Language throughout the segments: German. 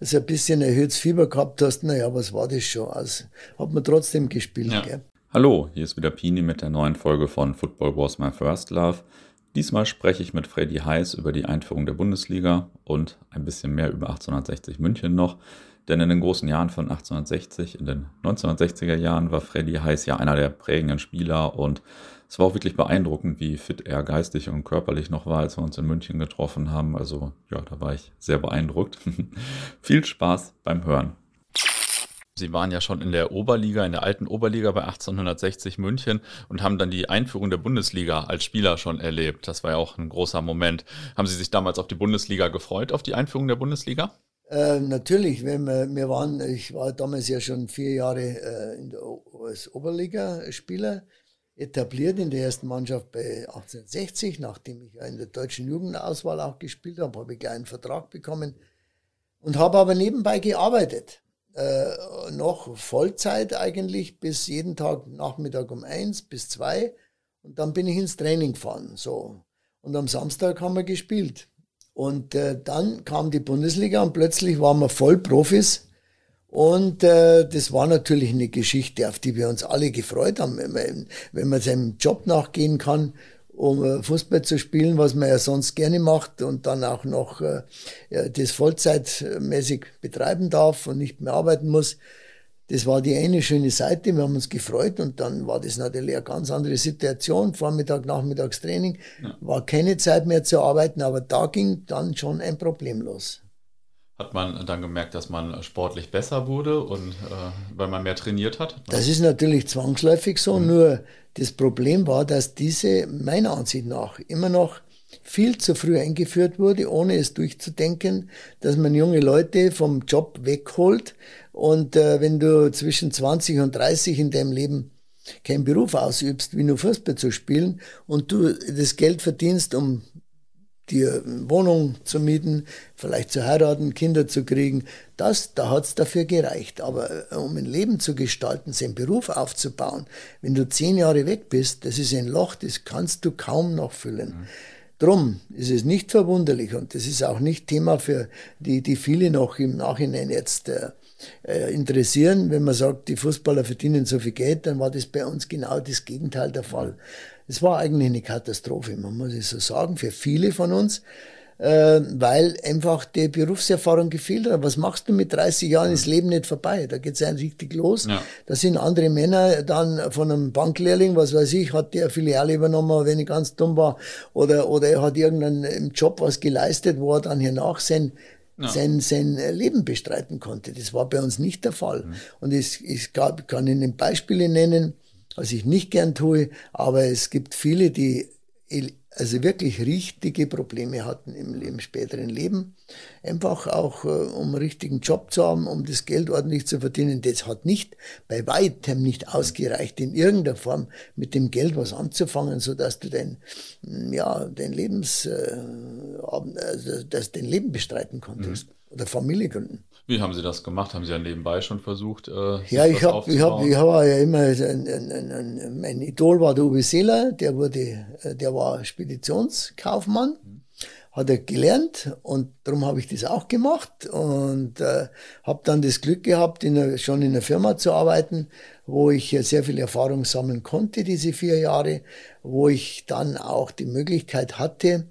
also ein bisschen erhöhtes Fieber gehabt hast, naja, was war das schon? Also hat man trotzdem gespielt. Ja. Gell? Hallo, hier ist wieder Pini mit der neuen Folge von Football Was My First Love. Diesmal spreche ich mit Freddy Heiß über die Einführung der Bundesliga und ein bisschen mehr über 1860 München noch. Denn in den großen Jahren von 1860, in den 1960er Jahren, war Freddy Heiß ja einer der prägenden Spieler und es war auch wirklich beeindruckend, wie fit er geistig und körperlich noch war, als wir uns in München getroffen haben. Also ja, da war ich sehr beeindruckt. Viel Spaß beim Hören. Sie waren ja schon in der Oberliga, in der alten Oberliga bei 1860 München und haben dann die Einführung der Bundesliga als Spieler schon erlebt. Das war ja auch ein großer Moment. Haben Sie sich damals auf die Bundesliga gefreut, auf die Einführung der Bundesliga? Äh, natürlich, wenn wir, wir waren, ich war damals ja schon vier Jahre äh, der, als Oberligaspieler etabliert in der ersten Mannschaft bei 1860. Nachdem ich ja in der deutschen Jugendauswahl auch gespielt habe, habe ich einen Vertrag bekommen und habe aber nebenbei gearbeitet. Äh, noch Vollzeit eigentlich bis jeden Tag Nachmittag um eins bis zwei und dann bin ich ins Training gefahren. So. Und am Samstag haben wir gespielt. Und äh, dann kam die Bundesliga und plötzlich waren wir voll Profis. Und äh, das war natürlich eine Geschichte, auf die wir uns alle gefreut haben, wenn man, wenn man seinem Job nachgehen kann, um äh, Fußball zu spielen, was man ja sonst gerne macht und dann auch noch äh, das vollzeitmäßig betreiben darf und nicht mehr arbeiten muss. Das war die eine schöne Seite, wir haben uns gefreut und dann war das natürlich eine ganz andere Situation. Vormittag, Nachmittagstraining, ja. war keine Zeit mehr zu arbeiten, aber da ging dann schon ein Problem los. Hat man dann gemerkt, dass man sportlich besser wurde und äh, weil man mehr trainiert hat? Das ist natürlich zwangsläufig so, mhm. nur das Problem war, dass diese meiner Ansicht nach immer noch viel zu früh eingeführt wurde, ohne es durchzudenken, dass man junge Leute vom Job wegholt. Und äh, wenn du zwischen 20 und 30 in deinem Leben keinen Beruf ausübst, wie nur Fußball zu spielen, und du das Geld verdienst, um dir Wohnung zu mieten, vielleicht zu heiraten, Kinder zu kriegen, das, da hat's dafür gereicht. Aber äh, um ein Leben zu gestalten, seinen Beruf aufzubauen, wenn du zehn Jahre weg bist, das ist ein Loch, das kannst du kaum noch füllen. Mhm. Drum ist es nicht verwunderlich und das ist auch nicht Thema für die, die viele noch im Nachhinein jetzt äh, äh, interessieren. Wenn man sagt, die Fußballer verdienen so viel Geld, dann war das bei uns genau das Gegenteil der Fall. Es war eigentlich eine Katastrophe, man muss es so sagen, für viele von uns weil einfach die Berufserfahrung gefehlt hat. Was machst du mit 30 Jahren? Ist Leben nicht vorbei. Da geht's es richtig los. Ja. Da sind andere Männer dann von einem Banklehrling, was weiß ich, hat der Filiale übernommen, wenn ich ganz dumm war, oder, oder er hat irgendeinen Job was geleistet, wo er dann hiernach sein ja. sein, sein Leben bestreiten konnte. Das war bei uns nicht der Fall. Mhm. Und es, es gab, kann Ihnen Beispiele nennen, was ich nicht gern tue, aber es gibt viele, die also wirklich richtige Probleme hatten im, im späteren Leben. Einfach auch, äh, um einen richtigen Job zu haben, um das Geld ordentlich zu verdienen. Das hat nicht, bei weitem nicht ausgereicht, in irgendeiner Form mit dem Geld was anzufangen, so dass du dein, ja, dein Lebens, äh, also, dass dein Leben bestreiten konntest. Mhm. Oder Familie gründen. Wie haben Sie das gemacht? Haben Sie ja nebenbei schon versucht? Äh, ja, ich habe ich hab, ich hab ja immer, ein, ein, ein, mein Idol war der Uwe Seeler, der, wurde, äh, der war Speditionskaufmann, mhm. hat er gelernt und darum habe ich das auch gemacht und äh, habe dann das Glück gehabt, in einer, schon in einer Firma zu arbeiten, wo ich sehr viel Erfahrung sammeln konnte, diese vier Jahre, wo ich dann auch die Möglichkeit hatte,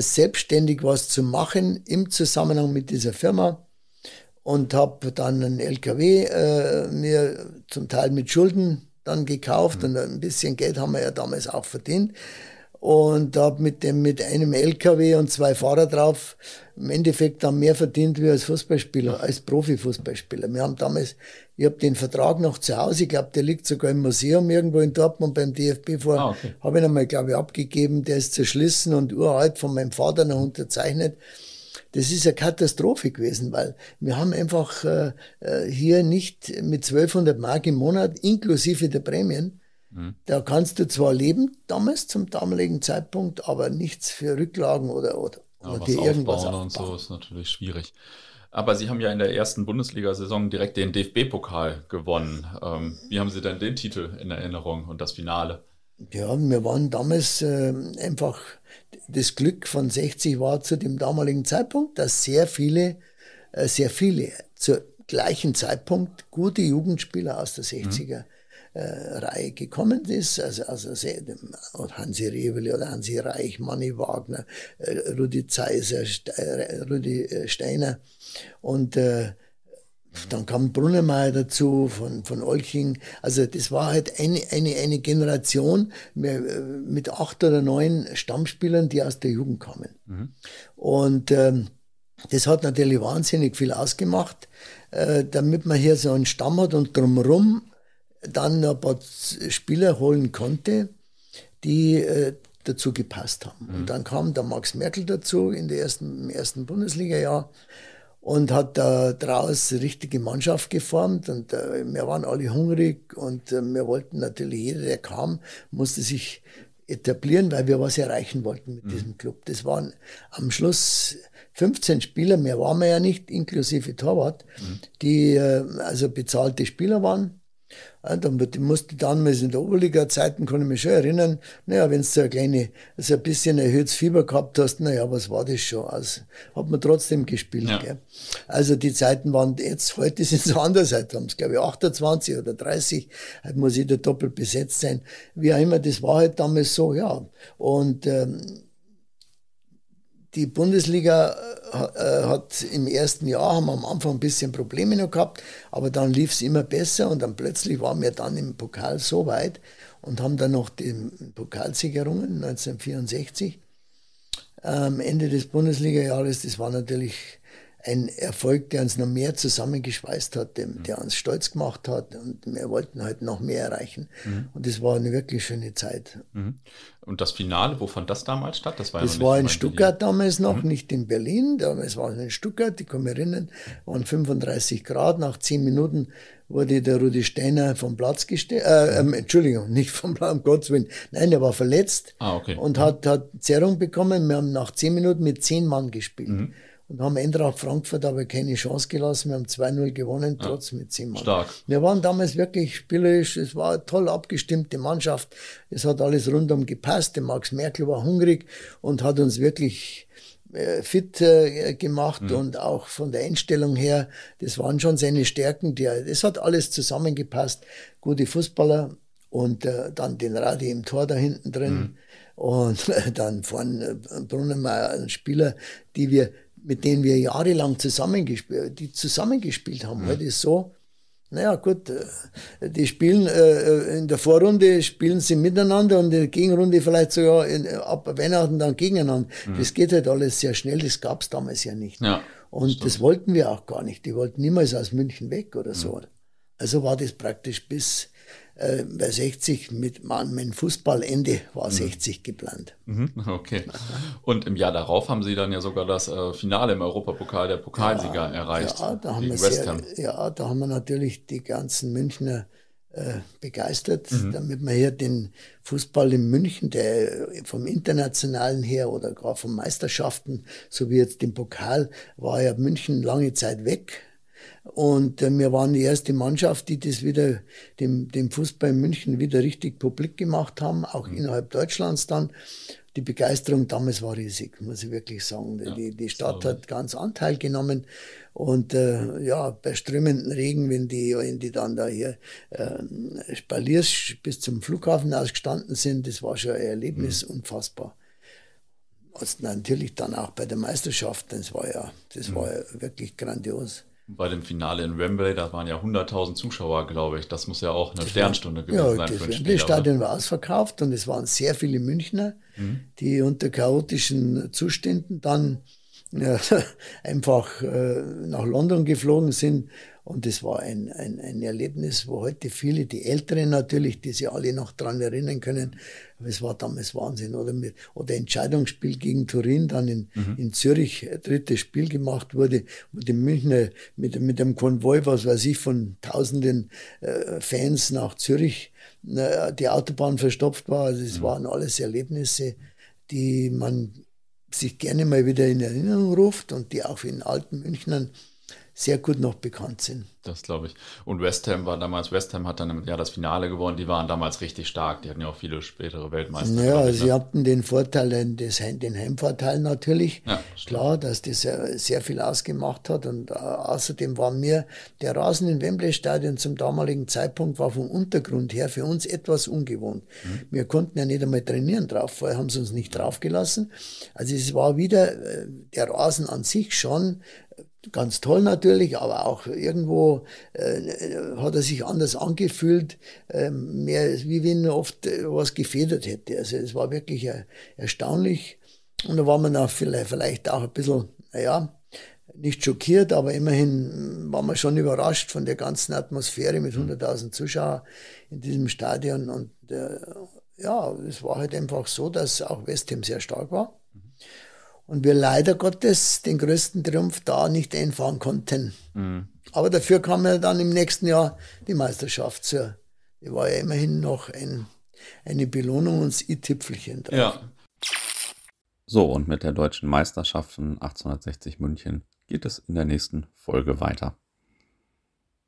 selbstständig was zu machen im Zusammenhang mit dieser Firma und habe dann einen LKW äh, mir zum Teil mit Schulden dann gekauft mhm. und ein bisschen Geld haben wir ja damals auch verdient und habe mit dem mit einem LKW und zwei Fahrer drauf im Endeffekt dann mehr verdient wie als Fußballspieler, als Profifußballspieler. Wir haben damals, ich habe den Vertrag noch zu Hause, ich glaube, der liegt sogar im Museum irgendwo in Dortmund beim DFB vor, ah, okay. habe ihn einmal, glaube ich, abgegeben, der ist zerschlissen und uralt von meinem Vater noch unterzeichnet das ist eine Katastrophe gewesen, weil wir haben einfach äh, äh hier nicht mit 1200 Mark im Monat inklusive der Prämien, mhm. da kannst du zwar leben, damals zum damaligen Zeitpunkt, aber nichts für Rücklagen oder, oder, ja, oder dir irgendwas aufbauen und so ist natürlich schwierig. Aber Sie haben ja in der ersten Bundesliga-Saison direkt den DFB-Pokal gewonnen. Ähm, wie haben Sie denn den Titel in Erinnerung und das Finale? Ja, wir waren damals äh, einfach, das Glück von 60 war zu dem damaligen Zeitpunkt, dass sehr viele äh, sehr viele zur gleichen Zeitpunkt gute Jugendspieler aus der 60er. Mhm. Äh, Reihe gekommen ist, also, also Hansi Reveli oder Hansi Reich, Manni Wagner, äh, Rudi Zeiser, äh, Rudi Steiner und äh, dann kam Brunnemeyer dazu von, von Olching. Also das war halt eine, eine, eine Generation mit acht oder neun Stammspielern, die aus der Jugend kamen. Mhm. Und ähm, das hat natürlich wahnsinnig viel ausgemacht, äh, damit man hier so einen Stamm hat und drumherum dann ein paar Spieler holen konnte, die äh, dazu gepasst haben. Mhm. Und dann kam der Max Merkel dazu in der ersten, im ersten Bundesliga-Jahr und hat da draus richtige Mannschaft geformt und äh, wir waren alle hungrig und äh, wir wollten natürlich, jeder, der kam, musste sich etablieren, weil wir was erreichen wollten mit mhm. diesem Club. Das waren am Schluss 15 Spieler, mehr waren wir ja nicht, inklusive Torwart, mhm. die äh, also bezahlte Spieler waren dann musste damals in der Oberliga-Zeiten, kann ich mich schon erinnern, naja, wenn du so ein kleine, so ein bisschen erhöhtes Fieber gehabt hast, naja, was war das schon? Also, hat man trotzdem gespielt, ja. gell? Also, die Zeiten waren jetzt, heute sind es anders, heute haben es, glaube ich, 28 oder 30, heute muss jeder doppelt besetzt sein. Wie auch immer, das war halt damals so, ja. Und, ähm, die Bundesliga äh, hat im ersten Jahr, haben wir am Anfang ein bisschen Probleme noch gehabt, aber dann lief es immer besser und dann plötzlich waren wir dann im Pokal so weit und haben dann noch die Pokalsiegerungen 1964 am Ende des Bundesliga-Jahres, das war natürlich ein Erfolg, der uns noch mehr zusammengeschweißt hat, der, der uns stolz gemacht hat und wir wollten halt noch mehr erreichen. Mhm. Und das war eine wirklich schöne Zeit. Mhm. Und das Finale, wo fand das damals statt? Das war, das ja war in Stuttgart Berlin. damals noch, mhm. nicht in Berlin. Damals war es in Stuttgart, kann mich erinnern, waren 35 Grad. Nach zehn Minuten wurde der Rudi Steiner vom Platz gestellt. Äh, ähm, Entschuldigung, nicht vom Platz, um Gottes Willen. Nein, er war verletzt ah, okay. und hat, hat Zerrung bekommen. Wir haben nach zehn Minuten mit zehn Mann gespielt. Und haben Eintracht Frankfurt aber keine Chance gelassen. Wir haben 2-0 gewonnen, trotz ja, mit 10 Mann. Stark. Wir waren damals wirklich spielerisch, es war eine toll abgestimmte Mannschaft. Es hat alles rundum gepasst. Der Max Merkel war hungrig und hat uns wirklich äh, fit äh, gemacht mhm. und auch von der Einstellung her, das waren schon seine Stärken. Die, das hat alles zusammengepasst. Gute Fußballer und äh, dann den Radi im Tor da hinten drin. Mhm. Und dann vorne Brunnenmeier, ein Spieler, die wir mit denen wir jahrelang zusammengespielt, die zusammengespielt haben. Mhm. Heute ist so, naja gut, äh, die spielen äh, in der Vorrunde spielen sie miteinander und in der Gegenrunde vielleicht sogar in, ab Weihnachten dann gegeneinander. Mhm. Das geht halt alles sehr schnell, das gab es damals ja nicht. Ja, und stimmt. das wollten wir auch gar nicht. Die wollten niemals aus München weg oder mhm. so. Also war das praktisch bis äh, bei 60 mit mein Fußballende war 60 mhm. geplant. Mhm, okay. Und im Jahr darauf haben Sie dann ja sogar das äh, Finale im Europapokal der Pokalsieger ja, erreicht. Ja da, haben wir sehr, ja, da haben wir natürlich die ganzen Münchner äh, begeistert, mhm. damit wir hier den Fußball in München, der vom internationalen her oder gar von Meisterschaften, so wie jetzt den Pokal, war ja München lange Zeit weg und äh, wir waren die erste Mannschaft, die das wieder, dem, dem Fußball in München wieder richtig publik gemacht haben, auch mhm. innerhalb Deutschlands dann. Die Begeisterung damals war riesig, muss ich wirklich sagen. Ja, die, die Stadt hat ganz Anteil genommen. Und äh, ja, bei strömenden Regen, wenn die, wenn die dann da hier äh, Spaliers bis zum Flughafen ausgestanden sind, das war schon ein Erlebnis, mhm. unfassbar. Und natürlich dann auch bei der Meisterschaft, das war ja, das mhm. war ja wirklich grandios bei dem Finale in Wembley, da waren ja 100.000 Zuschauer, glaube ich. Das muss ja auch eine das Sternstunde gewesen ja, sein. Das Wembley-Stadion war ausverkauft und es waren sehr viele Münchner, mhm. die unter chaotischen Zuständen dann ja, einfach äh, nach London geflogen sind und das war ein, ein, ein Erlebnis, wo heute viele, die Älteren natürlich, die sich alle noch dran erinnern können, aber es war damals Wahnsinn. Oder, mit, oder Entscheidungsspiel gegen Turin, dann in, mhm. in Zürich, drittes Spiel gemacht wurde, wo die Münchner mit, mit einem Konvoi, was weiß ich, von tausenden äh, Fans nach Zürich äh, die Autobahn verstopft war. Also es mhm. waren alles Erlebnisse, die man sich gerne mal wieder in Erinnerung ruft und die auch in alten Münchnern sehr gut noch bekannt sind. Das glaube ich. Und West Ham war damals, West Ham hat dann ja das Finale gewonnen, die waren damals richtig stark, die hatten ja auch viele spätere Weltmeister. Ja, naja, sie ne? hatten den Vorteil, den, den Heimvorteil natürlich, ja, klar, dass das sehr, viel ausgemacht hat und uh, außerdem war mir der Rasen im Wembley Stadion zum damaligen Zeitpunkt war vom Untergrund her für uns etwas ungewohnt. Mhm. Wir konnten ja nicht einmal trainieren drauf, vorher haben sie uns nicht draufgelassen. Also es war wieder äh, der Rasen an sich schon ganz toll natürlich, aber auch irgendwo äh, hat er sich anders angefühlt, äh, mehr wie wenn er oft äh, was gefedert hätte. Also es war wirklich äh, erstaunlich. Und da war man auch vielleicht, vielleicht auch ein bisschen, naja, nicht schockiert, aber immerhin war man schon überrascht von der ganzen Atmosphäre mit 100.000 Zuschauern in diesem Stadion. Und äh, ja, es war halt einfach so, dass auch West Ham sehr stark war und wir leider Gottes den größten Triumph da nicht einfahren konnten. Mhm. Aber dafür kam ja dann im nächsten Jahr die Meisterschaft zur. Die war ja immerhin noch ein, eine Belohnung und das i-Tüpfelchen drauf. Ja. So, und mit der deutschen Meisterschaft von 1860 München geht es in der nächsten Folge weiter.